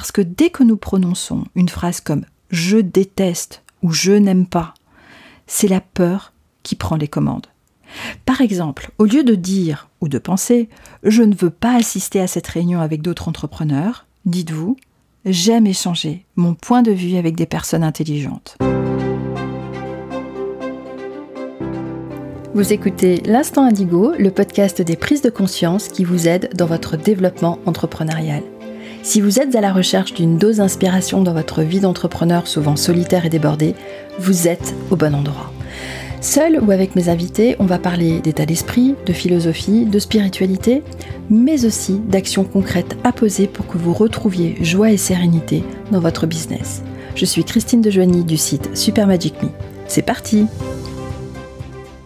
Parce que dès que nous prononçons une phrase comme je déteste ou je n'aime pas, c'est la peur qui prend les commandes. Par exemple, au lieu de dire ou de penser je ne veux pas assister à cette réunion avec d'autres entrepreneurs, dites-vous j'aime échanger mon point de vue avec des personnes intelligentes. Vous écoutez L'Instant Indigo, le podcast des prises de conscience qui vous aide dans votre développement entrepreneurial. Si vous êtes à la recherche d'une dose d'inspiration dans votre vie d'entrepreneur souvent solitaire et débordée, vous êtes au bon endroit. Seul ou avec mes invités, on va parler d'état d'esprit, de philosophie, de spiritualité, mais aussi d'actions concrètes à poser pour que vous retrouviez joie et sérénité dans votre business. Je suis Christine Dejoigny du site Super Magic Me. C'est parti!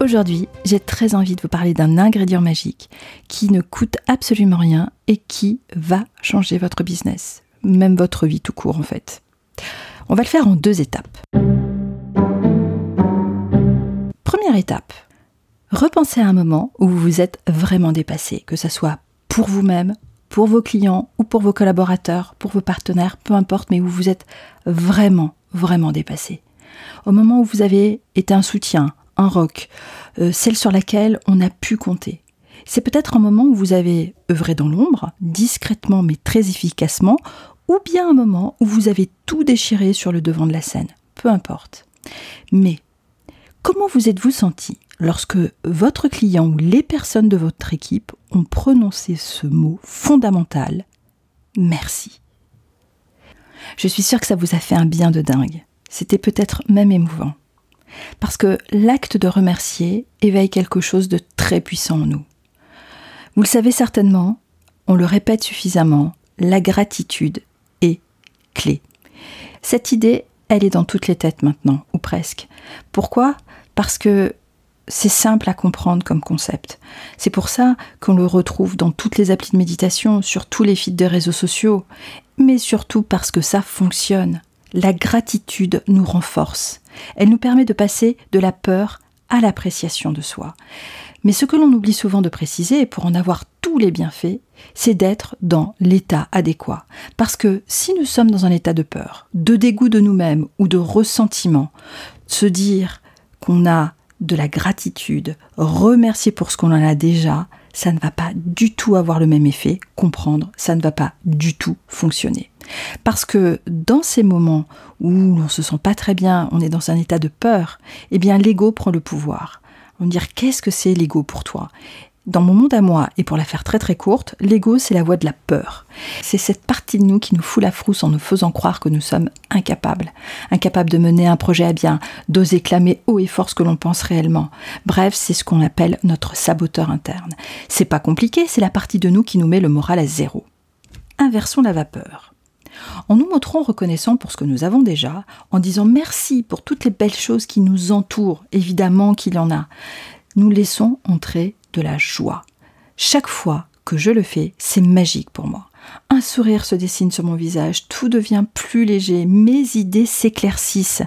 Aujourd'hui, j'ai très envie de vous parler d'un ingrédient magique qui ne coûte absolument rien et qui va changer votre business, même votre vie tout court en fait. On va le faire en deux étapes. Première étape, repensez à un moment où vous vous êtes vraiment dépassé, que ce soit pour vous-même, pour vos clients ou pour vos collaborateurs, pour vos partenaires, peu importe, mais où vous êtes vraiment, vraiment dépassé. Au moment où vous avez été un soutien, un roc, euh, celle sur laquelle on a pu compter. C'est peut-être un moment où vous avez œuvré dans l'ombre, discrètement mais très efficacement, ou bien un moment où vous avez tout déchiré sur le devant de la scène, peu importe. Mais comment vous êtes-vous senti lorsque votre client ou les personnes de votre équipe ont prononcé ce mot fondamental Merci. Je suis sûre que ça vous a fait un bien de dingue. C'était peut-être même émouvant. Parce que l'acte de remercier éveille quelque chose de très puissant en nous. Vous le savez certainement, on le répète suffisamment, la gratitude est clé. Cette idée, elle est dans toutes les têtes maintenant, ou presque. Pourquoi? Parce que c'est simple à comprendre comme concept. C'est pour ça qu'on le retrouve dans toutes les applis de méditation, sur tous les feeds de réseaux sociaux, mais surtout parce que ça fonctionne la gratitude nous renforce. Elle nous permet de passer de la peur à l'appréciation de soi. Mais ce que l'on oublie souvent de préciser, pour en avoir tous les bienfaits, c'est d'être dans l'état adéquat. Parce que si nous sommes dans un état de peur, de dégoût de nous-mêmes ou de ressentiment, se dire qu'on a de la gratitude, remercier pour ce qu'on en a déjà, ça ne va pas du tout avoir le même effet, comprendre, ça ne va pas du tout fonctionner. Parce que dans ces moments où l'on se sent pas très bien, on est dans un état de peur, eh bien l'ego prend le pouvoir. On va dire qu'est-ce que c'est l'ego pour toi? Dans mon monde à moi, et pour la faire très très courte, l'ego c'est la voix de la peur. C'est cette partie de nous qui nous fout la frousse en nous faisant croire que nous sommes incapables. Incapables de mener un projet à bien, d'oser clamer haut et fort ce que l'on pense réellement. Bref, c'est ce qu'on appelle notre saboteur interne. C'est pas compliqué, c'est la partie de nous qui nous met le moral à zéro. Inversons la vapeur. En nous montrant reconnaissants pour ce que nous avons déjà, en disant merci pour toutes les belles choses qui nous entourent, évidemment qu'il y en a, nous laissons entrer de la joie. Chaque fois que je le fais, c'est magique pour moi. Un sourire se dessine sur mon visage, tout devient plus léger, mes idées s'éclaircissent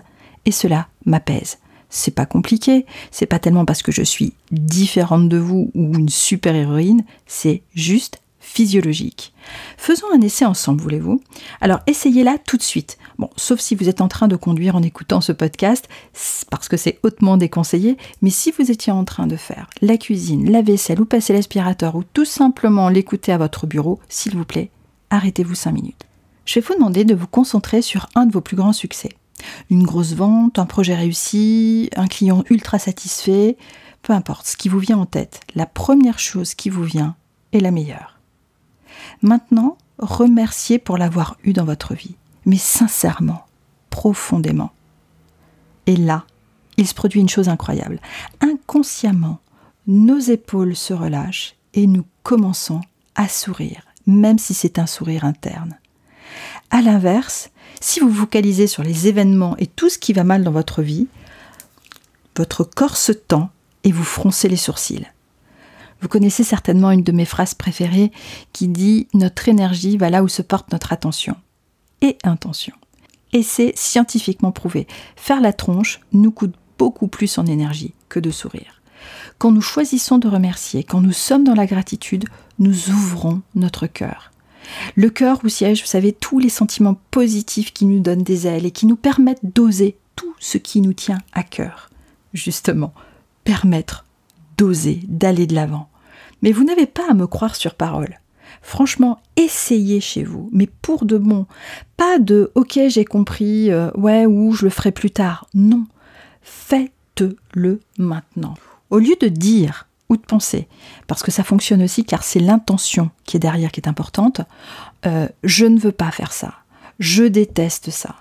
et cela m'apaise. C'est pas compliqué, c'est pas tellement parce que je suis différente de vous ou une super héroïne, c'est juste physiologique. Faisons un essai ensemble, voulez-vous? Alors essayez-la tout de suite. Bon, sauf si vous êtes en train de conduire en écoutant ce podcast, parce que c'est hautement déconseillé, mais si vous étiez en train de faire la cuisine, la vaisselle ou passer l'aspirateur ou tout simplement l'écouter à votre bureau, s'il vous plaît, arrêtez-vous 5 minutes. Je vais vous demander de vous concentrer sur un de vos plus grands succès. Une grosse vente, un projet réussi, un client ultra satisfait, peu importe ce qui vous vient en tête, la première chose qui vous vient est la meilleure. Maintenant, remerciez pour l'avoir eu dans votre vie, mais sincèrement, profondément. Et là, il se produit une chose incroyable. Inconsciemment, nos épaules se relâchent et nous commençons à sourire, même si c'est un sourire interne. À l'inverse, si vous focalisez sur les événements et tout ce qui va mal dans votre vie, votre corps se tend et vous froncez les sourcils. Vous connaissez certainement une de mes phrases préférées qui dit Notre énergie va là où se porte notre attention et intention. Et c'est scientifiquement prouvé. Faire la tronche nous coûte beaucoup plus en énergie que de sourire. Quand nous choisissons de remercier, quand nous sommes dans la gratitude, nous ouvrons notre cœur. Le cœur où siègent, vous savez, tous les sentiments positifs qui nous donnent des ailes et qui nous permettent d'oser tout ce qui nous tient à cœur. Justement, permettre d'oser, d'aller de l'avant. Mais vous n'avez pas à me croire sur parole. Franchement, essayez chez vous, mais pour de bon. Pas de OK, j'ai compris, euh, ouais, ou je le ferai plus tard. Non, faites-le maintenant. Au lieu de dire ou de penser, parce que ça fonctionne aussi car c'est l'intention qui est derrière qui est importante, euh, je ne veux pas faire ça, je déteste ça.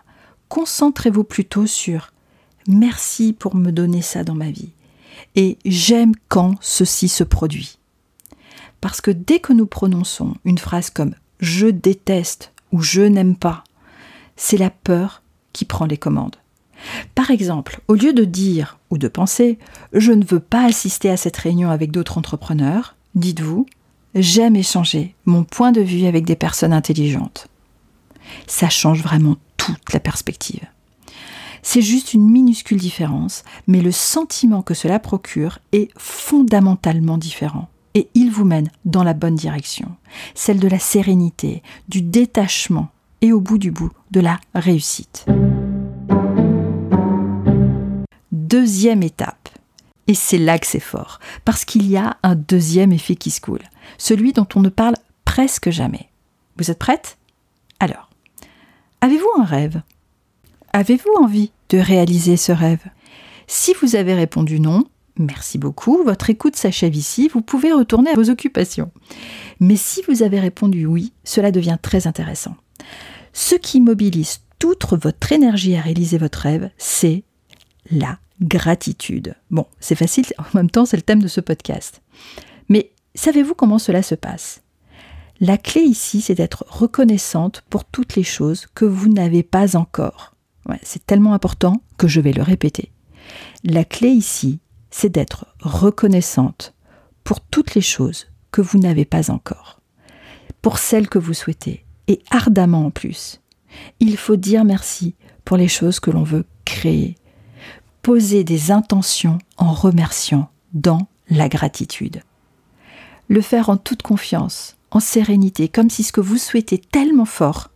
Concentrez-vous plutôt sur merci pour me donner ça dans ma vie et j'aime quand ceci se produit. Parce que dès que nous prononçons une phrase comme je déteste ou je n'aime pas, c'est la peur qui prend les commandes. Par exemple, au lieu de dire ou de penser je ne veux pas assister à cette réunion avec d'autres entrepreneurs, dites-vous j'aime échanger mon point de vue avec des personnes intelligentes. Ça change vraiment toute la perspective. C'est juste une minuscule différence, mais le sentiment que cela procure est fondamentalement différent. Et il vous mène dans la bonne direction, celle de la sérénité, du détachement et au bout du bout de la réussite. Deuxième étape, et c'est là que c'est fort, parce qu'il y a un deuxième effet qui se coule, celui dont on ne parle presque jamais. Vous êtes prête? Alors, avez-vous un rêve? Avez-vous envie de réaliser ce rêve? Si vous avez répondu non, merci beaucoup, votre écoute s'achève ici, vous pouvez retourner à vos occupations. Mais si vous avez répondu oui, cela devient très intéressant. Ce qui mobilise toute votre énergie à réaliser votre rêve, c'est la gratitude. Bon, c'est facile, en même temps c'est le thème de ce podcast. Mais savez-vous comment cela se passe? La clé ici, c'est d'être reconnaissante pour toutes les choses que vous n'avez pas encore c'est tellement important que je vais le répéter. La clé ici, c'est d'être reconnaissante pour toutes les choses que vous n'avez pas encore, pour celles que vous souhaitez, et ardemment en plus. Il faut dire merci pour les choses que l'on veut créer. Poser des intentions en remerciant dans la gratitude. Le faire en toute confiance, en sérénité, comme si ce que vous souhaitez tellement fort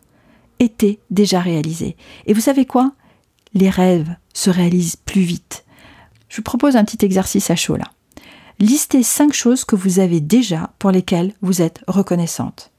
était déjà réalisé. Et vous savez quoi? Les rêves se réalisent plus vite. Je vous propose un petit exercice à chaud là. Listez cinq choses que vous avez déjà pour lesquelles vous êtes reconnaissante.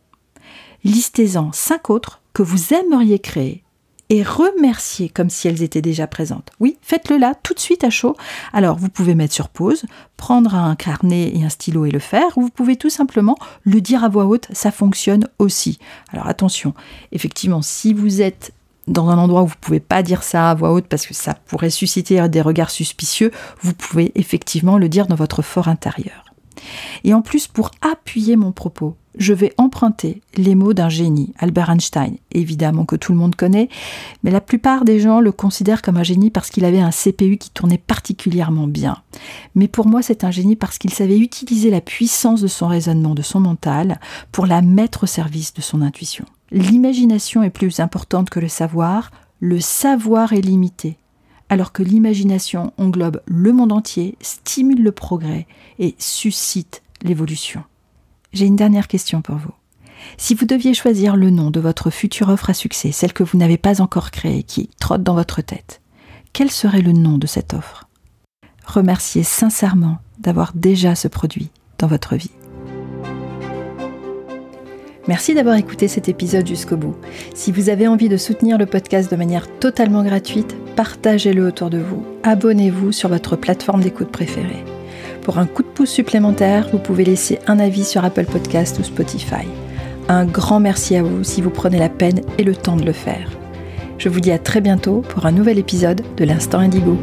Listez-en cinq autres que vous aimeriez créer et remercier comme si elles étaient déjà présentes. Oui, faites-le là, tout de suite à chaud. Alors, vous pouvez mettre sur pause, prendre un carnet et un stylo et le faire, ou vous pouvez tout simplement le dire à voix haute, ça fonctionne aussi. Alors attention, effectivement, si vous êtes dans un endroit où vous ne pouvez pas dire ça à voix haute parce que ça pourrait susciter des regards suspicieux, vous pouvez effectivement le dire dans votre fort intérieur. Et en plus, pour appuyer mon propos, je vais emprunter les mots d'un génie, Albert Einstein, évidemment que tout le monde connaît, mais la plupart des gens le considèrent comme un génie parce qu'il avait un CPU qui tournait particulièrement bien. Mais pour moi, c'est un génie parce qu'il savait utiliser la puissance de son raisonnement, de son mental, pour la mettre au service de son intuition. L'imagination est plus importante que le savoir, le savoir est limité alors que l'imagination englobe le monde entier, stimule le progrès et suscite l'évolution. J'ai une dernière question pour vous. Si vous deviez choisir le nom de votre future offre à succès, celle que vous n'avez pas encore créée, qui trotte dans votre tête, quel serait le nom de cette offre? Remerciez sincèrement d'avoir déjà ce produit dans votre vie. Merci d'avoir écouté cet épisode jusqu'au bout. Si vous avez envie de soutenir le podcast de manière totalement gratuite, partagez-le autour de vous. Abonnez-vous sur votre plateforme d'écoute préférée. Pour un coup de pouce supplémentaire, vous pouvez laisser un avis sur Apple Podcast ou Spotify. Un grand merci à vous si vous prenez la peine et le temps de le faire. Je vous dis à très bientôt pour un nouvel épisode de l'Instant Indigo.